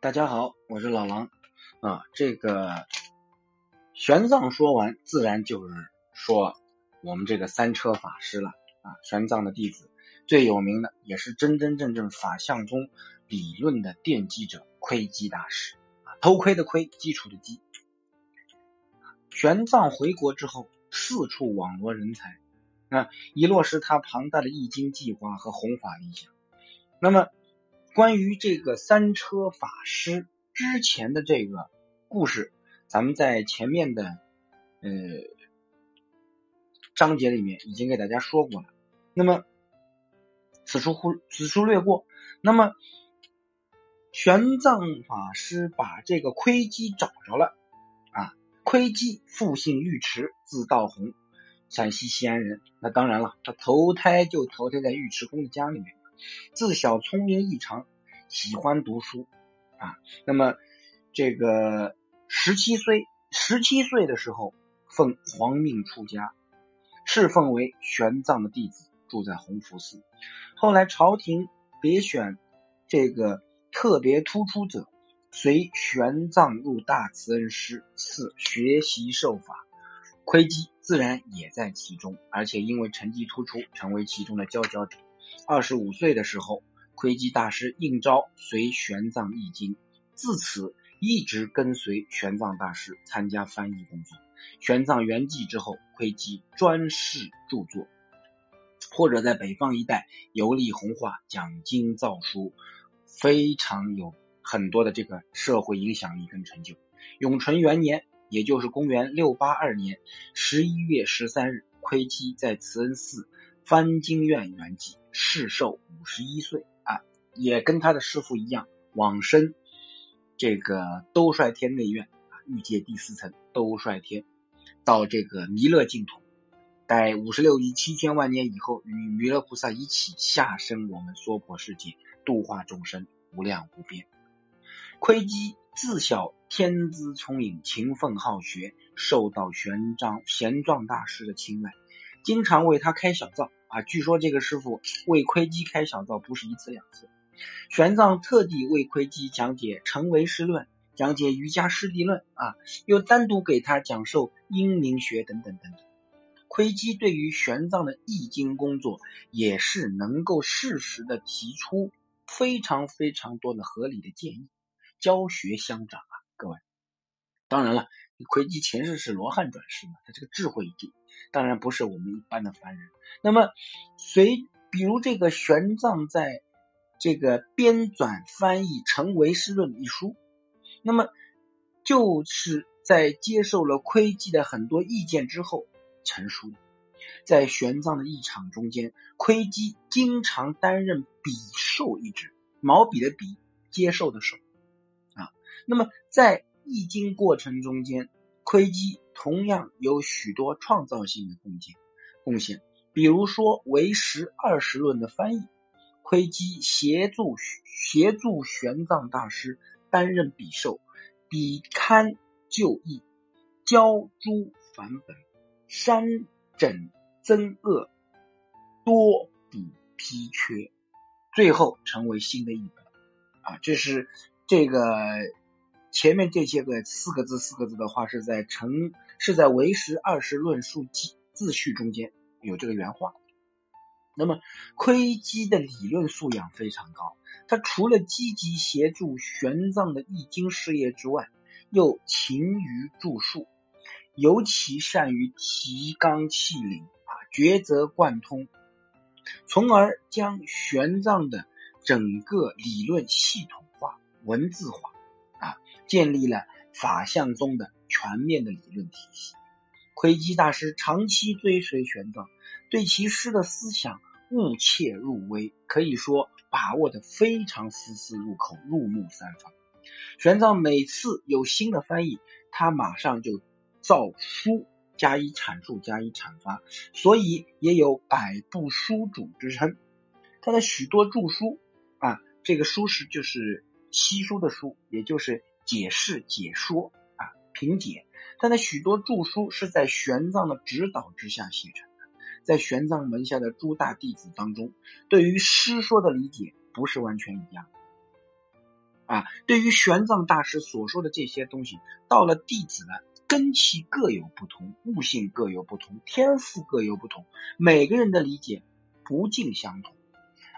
大家好，我是老狼啊。这个玄奘说完，自然就是说我们这个三车法师了啊。玄奘的弟子最有名的，也是真真正正法相宗理论的奠基者窥基大师啊。偷窥的窥，基础的基。玄奘回国之后，四处网罗人才啊，以落实他庞大的易经计划和弘法理想。那么。关于这个三车法师之前的这个故事，咱们在前面的呃章节里面已经给大家说过了。那么此处忽此处略过。那么玄奘法师把这个窥基找着了啊，窥基复姓尉迟，字道宏，陕西西安人。那当然了，他投胎就投胎在尉迟恭的家里面。自小聪明异常，喜欢读书啊。那么这个十七岁，十七岁的时候奉皇命出家，侍奉为玄奘的弟子，住在弘福寺。后来朝廷别选这个特别突出者，随玄奘入大慈恩师寺学习受法，窥基自然也在其中，而且因为成绩突出，成为其中的佼佼者。二十五岁的时候，窥基大师应召随玄奘译经，自此一直跟随玄奘大师参加翻译工作。玄奘圆寂之后，窥基专事著作，或者在北方一带游历弘化、讲经造书，非常有很多的这个社会影响力跟成就。永淳元年，也就是公元六八二年十一月十三日，窥基在慈恩寺翻经院圆寂。世寿五十一岁啊，也跟他的师傅一样往生这个兜率天内院啊，欲界第四层兜率天，到这个弥勒净土，待五十六亿七千万年以后，与弥勒菩萨一起下生我们娑婆世界，度化众生无量无边。窥基自小天资聪颖，勤奋好学，受到玄奘玄奘大师的青睐，经常为他开小灶。啊，据说这个师傅为窥基开小灶不是一次两次。玄奘特地为窥基讲解《成唯识论》，讲解《瑜伽师地论》啊，又单独给他讲授阴明学等等等等。窥基对于玄奘的易经工作也是能够适时的提出非常非常多的合理的建议，教学相长啊，各位。当然了，魁基前世是罗汉转世嘛，他这个智慧一定。当然不是我们一般的凡人。那么，随比如这个玄奘在这个编纂翻译《成唯识论》一书，那么就是在接受了窥基的很多意见之后成书的。在玄奘的一场中间，窥基经常担任笔受一职，毛笔的笔，接受的受啊。那么在译经过程中间，窥基。同样有许多创造性的贡献，贡献，比如说《唯识二十论》的翻译，窥基协助协助玄奘大师担任笔受，笔刊就义，交诸繁本，删整增恶，多补批缺，最后成为新的译本。啊，这是这个。前面这些个四个字四个字的话是在成是在唯识二十论述记自序中间有这个原话。那么窥基的理论素养非常高，他除了积极协助玄奘的易经事业之外，又勤于著述，尤其善于提纲挈领啊，抉择贯通，从而将玄奘的整个理论系统化、文字化。建立了法相宗的全面的理论体系。窥基大师长期追随玄奘，对其诗的思想悟切入微，可以说把握的非常丝丝入口、入木三分。玄奘每次有新的翻译，他马上就造书加以阐述、加以阐发，所以也有百部书主之称。他的许多著书啊，这个书是就是七书的书，也就是。解释、解说啊，评解，他的许多著书是在玄奘的指导之下写成的。在玄奘门下的诸大弟子当中，对于诗说的理解不是完全一样。啊。对于玄奘大师所说的这些东西，到了弟子呢，根气各有不同，悟性各有不同，天赋各有不同，每个人的理解不尽相同。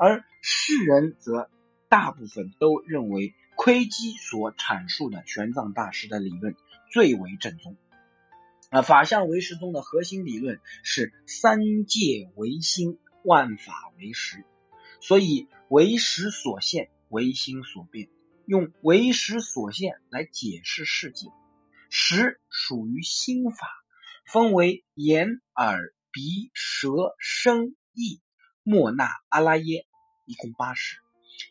而世人则大部分都认为窥基所阐述的玄奘大师的理论最为正宗。啊，法相唯识宗的核心理论是三界唯心，万法唯识，所以唯识所现，唯心所变，用唯识所现来解释世界。识属于心法，分为眼、耳、鼻、舌、身、意、莫那、阿拉耶，一共八识。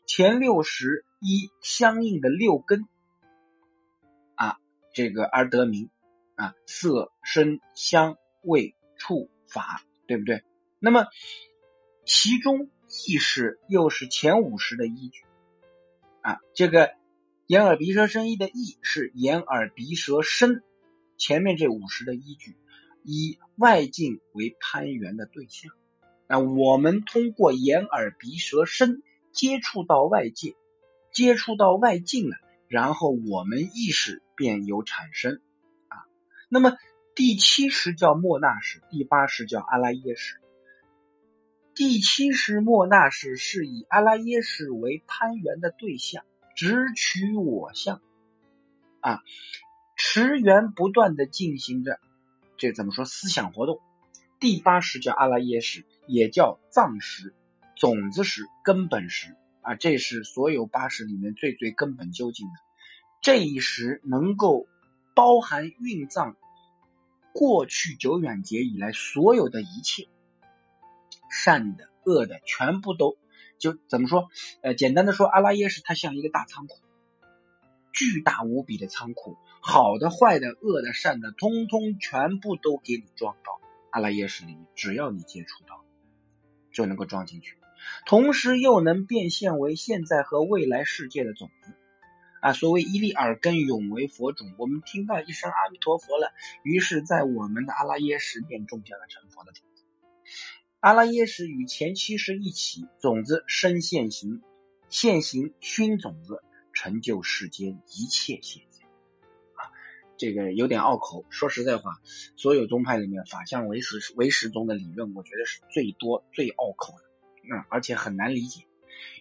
前六十依相应的六根啊，这个而得名。啊，色、声、香、味、触、法，对不对？那么其中意识又是前五十的依据啊。这个眼耳鼻舌身意的意是眼耳鼻舌身前面这五十的依据，以外境为攀缘的对象。那我们通过眼耳鼻舌身接触到外界，接触到外境了，然后我们意识便有产生啊。那么第七识叫莫那识，第八识叫阿拉耶识。第七识莫那识是以阿拉耶识为攀缘的对象，直取我相啊，持缘不断的进行着，这怎么说？思想活动。第八识叫阿拉耶识，也叫藏识、种子时、根本时啊，这是所有八识里面最最根本究竟的。这一识能够。包含蕴藏过去久远劫以来所有的一切善的恶的全部都就怎么说？呃，简单的说，阿拉耶识它像一个大仓库，巨大无比的仓库，好的、坏的、恶的、善的，通通全部都给你装到阿拉耶识里面，只要你接触到，就能够装进去，同时又能变现为现在和未来世界的种子。啊，所谓一粒耳根，永为佛种。我们听到一声阿弥陀佛了，于是，在我们的阿拉耶识便种下了成佛的种子。阿拉耶识与前七识一起，种子生现行，现行熏种子，成就世间一切现象。啊，这个有点拗口。说实在话，所有宗派里面，法相唯识唯识宗的理论，我觉得是最多最拗口的，啊，而且很难理解。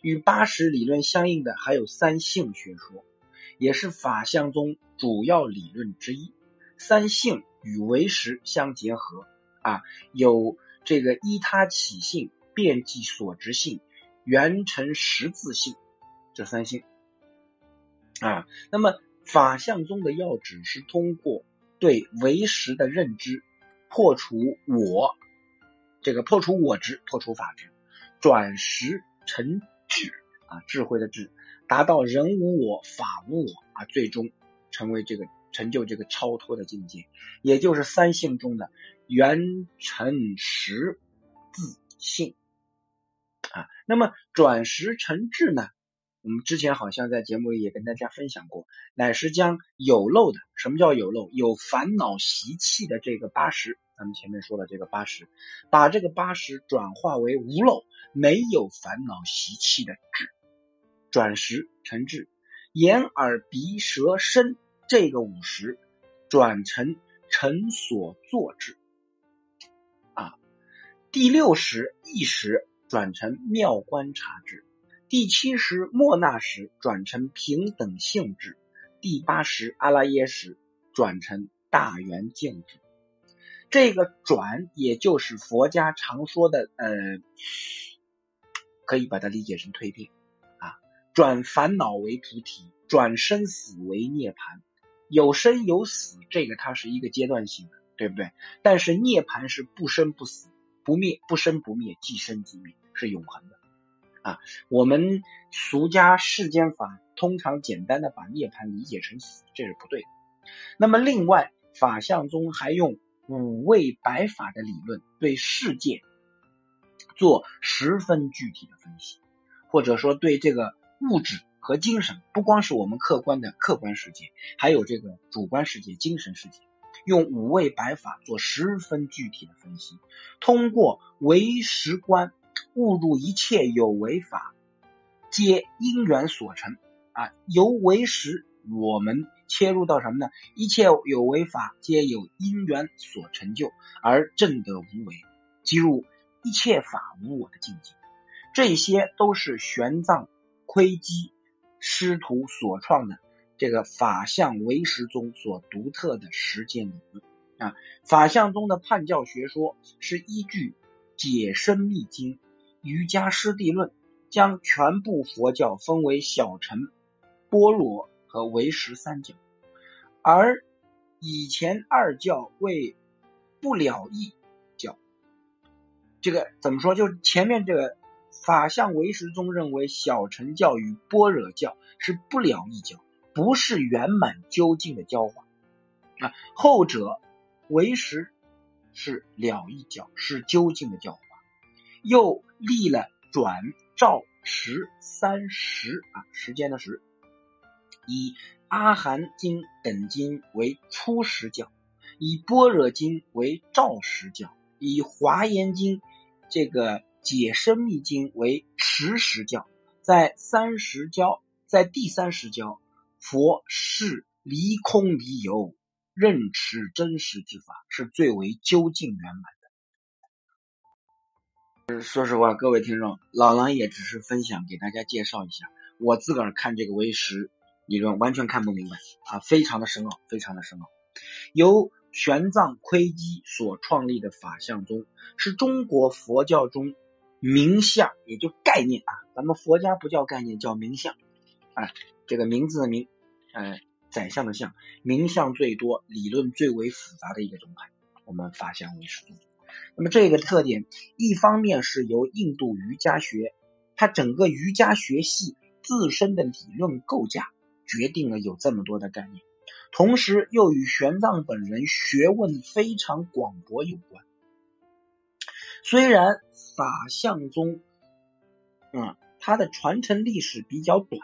与八十理论相应的还有三性学说。也是法相宗主要理论之一，三性与唯识相结合啊，有这个依他起性、遍计所执性、圆成实自性这三性啊。那么法相宗的要旨是通过对唯识的认知，破除我这个破除我执，破除法执，转识成智啊，智慧的智。达到人无我法无我啊，最终成为这个成就这个超脱的境界，也就是三性中的圆成实自性啊。那么转识成智呢？我们之前好像在节目里也跟大家分享过，乃是将有漏的，什么叫有漏？有烦恼习气的这个八十，咱们前面说的这个八十，把这个八十转化为无漏、没有烦恼习气的智。转识成智，眼耳鼻舌身这个五十转成成所作智啊。第六识意识转成妙观察智，第七识莫那识转成平等性质，第八识阿拉耶识转成大圆镜智。这个转也就是佛家常说的呃，可以把它理解成蜕变。啊转烦恼为菩提，转生死为涅槃。有生有死，这个它是一个阶段性的，对不对？但是涅槃是不生不死、不灭不生不灭、即生即灭，是永恒的啊。我们俗家世间法通常简单的把涅槃理解成死，这是不对的。那么另外，法相宗还用五味白法的理论对世界做十分具体的分析，或者说对这个。物质和精神不光是我们客观的客观世界，还有这个主观世界、精神世界。用五味白法做十分具体的分析，通过唯识观，悟入一切有为法皆因缘所成啊，由唯识我们切入到什么呢？一切有为法，皆有因缘所成就，而正得无为，即入一切法无我的境界。这些都是玄奘、窥基师徒所创的这个法相唯识宗所独特的实践理论啊。法相宗的判教学说是依据《解深密经》《瑜伽师地论》，将全部佛教分为小乘、般若。和唯识三教，而以前二教为不了义教。这个怎么说？就前面这个法相唯识宗认为小乘教与般若教是不了义教，不是圆满究竟的教化啊。后者唯识是了义教，是究竟的教化。又立了转照十三时啊，时间的时。以阿含经等经为初实教，以般若经为照实教，以华严经这个解深密经为持实教。在三十教，在第三十教，佛是离空离有，认持真实之法，是最为究竟圆满的。说实话，各位听众，老狼也只是分享给大家介绍一下，我自个儿看这个为实。理论完全看不明白啊，非常的深奥，非常的深奥。由玄奘、窥基所创立的法相宗，是中国佛教中名相，也就概念啊。咱们佛家不叫概念，叫名相啊。这个名字的名，呃，宰相的相，名相最多，理论最为复杂的一个宗派。我们法相为始宗。那么这个特点，一方面是由印度瑜伽学，它整个瑜伽学系自身的理论构架。决定了有这么多的概念，同时又与玄奘本人学问非常广博有关。虽然法相宗，嗯，它的传承历史比较短，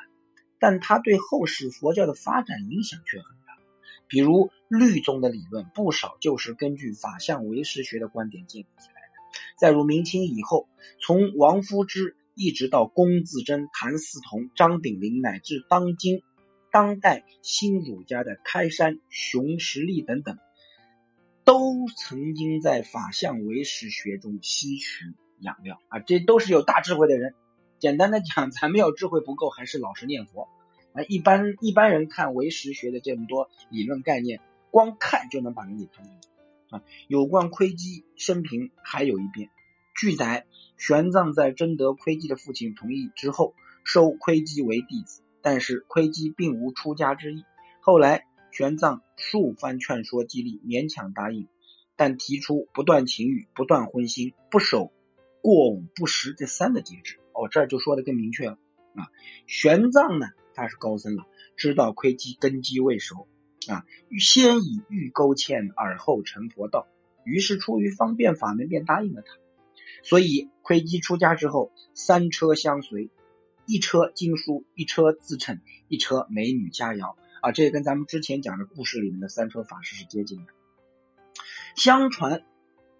但它对后世佛教的发展影响却很大。比如律宗的理论，不少就是根据法相唯识学的观点建立起来的。再如明清以后，从王夫之一直到龚自珍、谭嗣同、张炳麟，乃至当今。当代新儒家的开山、熊十力等等，都曾经在法相唯识学中吸取养料啊，这都是有大智慧的人。简单的讲，咱们要智慧不够，还是老实念佛啊。一般一般人看唯识学的这么多理论概念，光看就能把人给看懂啊。有关窥基生平，还有一遍。据载，玄奘在征得窥基的父亲同意之后，收窥基为弟子。但是窥基并无出家之意，后来玄奘数番劝说激励，勉强答应，但提出不断情欲、不断荤腥、不守过午不食这三个节制。哦，这就说的更明确了啊。玄奘呢，他是高僧了，知道窥基根基未熟啊，先以欲勾芡，而后成佛道，于是出于方便法门，便答应了他。所以窥基出家之后，三车相随。一车经书，一车自称，一车美女佳肴啊！这也跟咱们之前讲的故事里面的三车法师是接近的。相传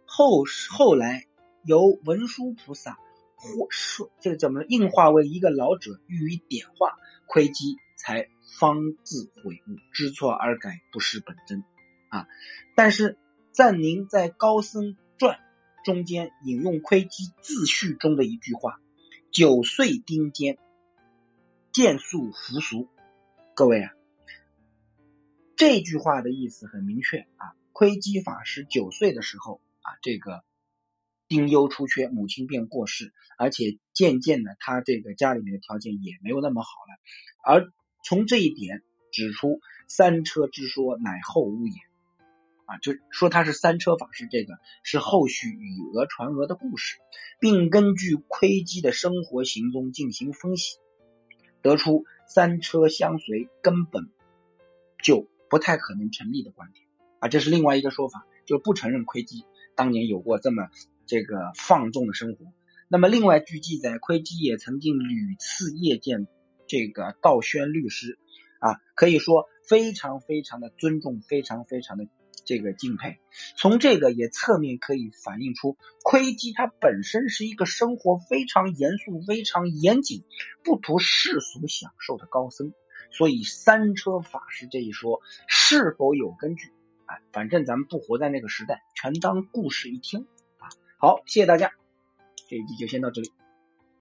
后后来由文殊菩萨或说这个怎么应化为一个老者予以点化，窥基才方自悔悟，知错而改，不失本真啊！但是赞宁在《高僧传》中间引用窥基自序中的一句话。九岁丁坚，见素服俗。各位啊，这句话的意思很明确啊。窥基法师九岁的时候啊，这个丁忧出缺，母亲便过世，而且渐渐的，他这个家里面的条件也没有那么好了。而从这一点指出，三车之说乃后无也。啊，就说他是三车法师，这个是后续以讹传讹的故事，并根据窥基的生活行踪进行分析，得出三车相随根本就不太可能成立的观点啊，这是另外一个说法，就不承认窥基当年有过这么这个放纵的生活。那么另外据记载，窥基也曾经屡次夜见这个道宣律师啊，可以说非常非常的尊重，非常非常的。这个敬佩。从这个也侧面可以反映出窥基他本身是一个生活非常严肃、非常严谨、不图世俗享受的高僧。所以三车法师这一说是否有根据？哎，反正咱们不活在那个时代，全当故事一听啊。好，谢谢大家，这一集就先到这里。